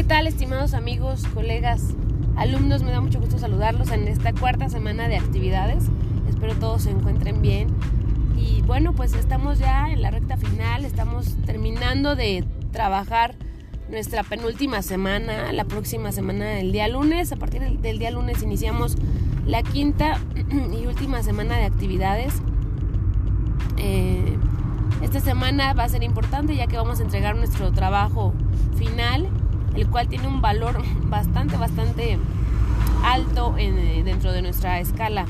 ¿qué tal estimados amigos, colegas, alumnos? Me da mucho gusto saludarlos en esta cuarta semana de actividades. Espero todos se encuentren bien. Y bueno, pues estamos ya en la recta final, estamos terminando de trabajar nuestra penúltima semana, la próxima semana, el día lunes. A partir del día lunes iniciamos la quinta y última semana de actividades. Eh, esta semana va a ser importante ya que vamos a entregar nuestro trabajo final el cual tiene un valor bastante, bastante alto eh, dentro de nuestra escala,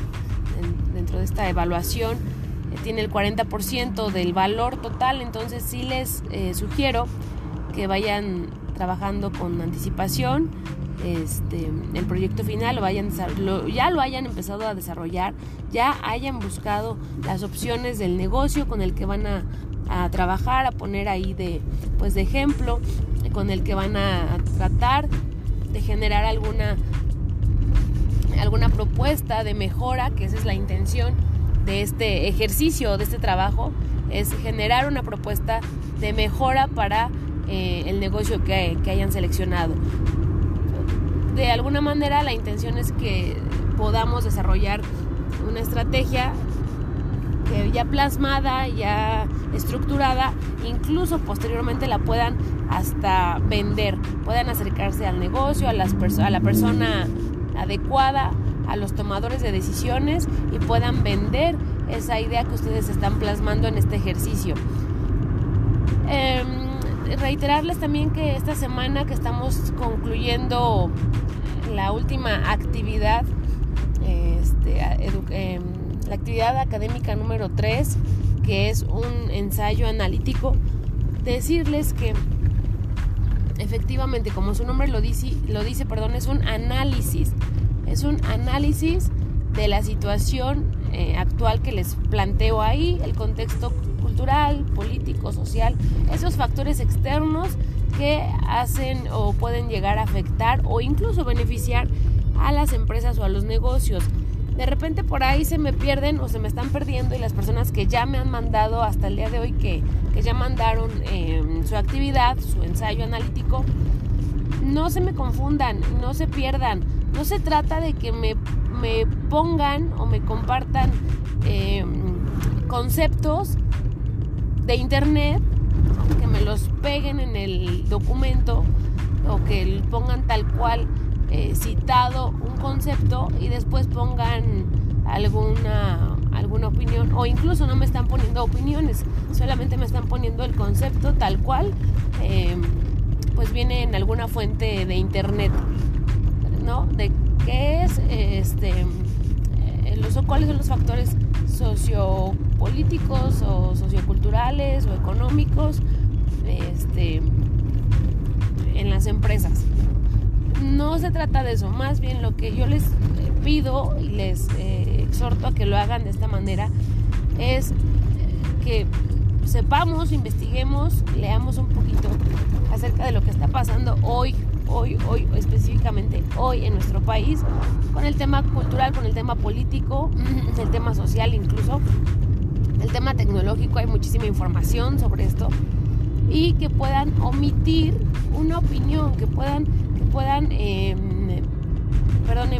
dentro de esta evaluación. Eh, tiene el 40% del valor total, entonces sí les eh, sugiero que vayan trabajando con anticipación este, el proyecto final, lo vayan, ya lo hayan empezado a desarrollar, ya hayan buscado las opciones del negocio con el que van a, a trabajar, a poner ahí de, pues de ejemplo con el que van a tratar de generar alguna alguna propuesta de mejora, que esa es la intención de este ejercicio, de este trabajo, es generar una propuesta de mejora para eh, el negocio que, que hayan seleccionado. De alguna manera la intención es que podamos desarrollar una estrategia que ya plasmada, ya estructurada, incluso posteriormente la puedan hasta vender, puedan acercarse al negocio, a, las a la persona adecuada, a los tomadores de decisiones y puedan vender esa idea que ustedes están plasmando en este ejercicio. Em, reiterarles también que esta semana que estamos concluyendo la última actividad, este, em, la actividad académica número 3, que es un ensayo analítico, decirles que efectivamente, como su nombre lo dice, lo dice, perdón, es un análisis, es un análisis de la situación eh, actual que les planteo ahí, el contexto cultural, político, social, esos factores externos que hacen o pueden llegar a afectar o incluso beneficiar a las empresas o a los negocios de repente por ahí se me pierden o se me están perdiendo y las personas que ya me han mandado hasta el día de hoy que, ya mandaron em, su actividad, su ensayo analítico, no se me confundan, no se pierdan. No se trata de que me, pongan o me compartan em, conceptos de internet, que me los peguen en el documento o que pongan tal cual eh, citado un concepto y después pongan alguna, alguna opinión o incluso no me están poniendo opiniones, solamente me están poniendo el concepto tal cual, eh, pues viene en alguna fuente de internet, ¿no? De qué es, este, eh, los, cuáles son los factores sociopolíticos o socioculturales o económicos este, en las empresas no se trata de eso, más bien lo que yo les eh, pido y les eh, exhorto a que lo hagan de esta manera es eh, que sepamos, investiguemos, leamos un poquito acerca de lo que está pasando hoy, hoy, hoy, específicamente hoy en nuestro país, con el tema cultural, con el tema político, el tema social incluso, el tema tecnológico, hay muchísima información sobre esto y que puedan omitir una opinión, que puedan puedan em,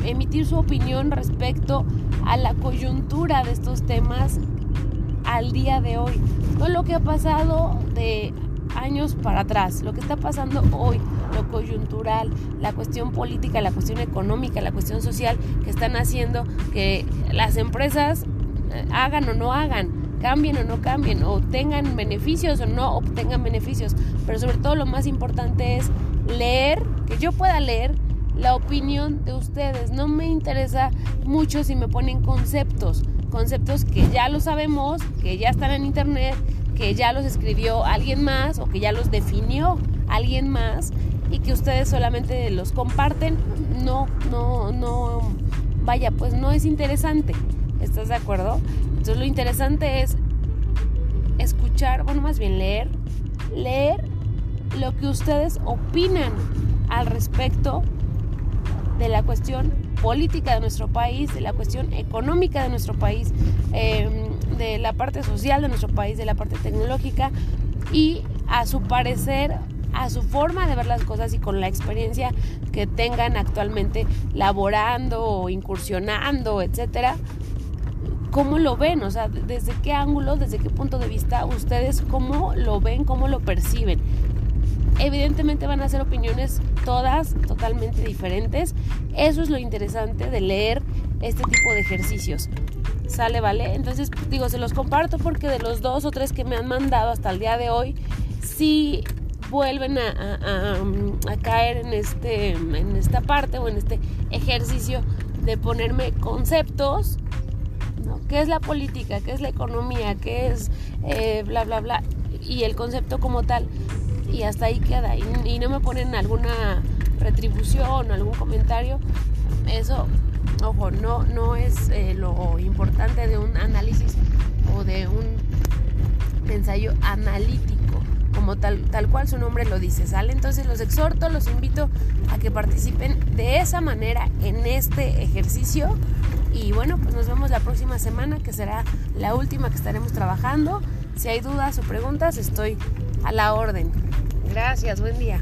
emitir su opinión respecto a la coyuntura de estos temas al día de hoy. No lo que ha pasado de años para atrás, lo que está pasando hoy, lo coyuntural, la cuestión política, la cuestión económica, la cuestión social que están haciendo que las empresas eh, hagan o no hagan, cambien o no cambien, o tengan beneficios o no obtengan beneficios. Pero sobre todo lo más importante es leer, que yo pueda leer la opinión de ustedes. No me interesa mucho si me ponen conceptos, conceptos que ya lo sabemos, que ya están en internet, que ya los escribió alguien más o que ya los definió alguien más y que ustedes solamente los comparten. No, no, no, vaya, pues no es interesante. ¿Estás de acuerdo? Entonces lo interesante es escuchar, bueno, más bien leer, leer lo que ustedes opinan al respecto de la cuestión política de nuestro país, de la cuestión económica de nuestro país, em, de la parte social de nuestro país, de la parte tecnológica y a su parecer a su forma de ver las cosas y con la experiencia que tengan actualmente laborando o incursionando, etcétera, cómo lo ven, o sea, desde qué ángulo, desde qué punto de vista ustedes cómo lo ven, cómo lo perciben. Evidentemente van a ser opiniones todas totalmente diferentes. Eso es lo interesante de leer este tipo de ejercicios. ¿Sale, vale? Entonces, digo, se los comparto porque de los dos o tres que me han mandado hasta el día de hoy, sí vuelven a, caer en, este, en esta parte o en este ejercicio de ponerme conceptos ¿Qué es la política? ¿Qué es la economía? ¿Qué es eh, bla, bla, bla? Y el concepto como tal. Y hasta ahí queda. Y, no me ponen alguna retribución o algún comentario. Eso, ojo, no, no es eh, lo importante de un análisis o de un ensayo analítico como tal, tal cual su nombre lo dice, ¿sale? Entonces los exhorto, los invito a que participen de esa manera en este ejercicio y bueno, pues nos vemos la próxima semana, que será la última que estaremos trabajando. Si hay dudas o preguntas, estoy a la orden. Gracias, buen día.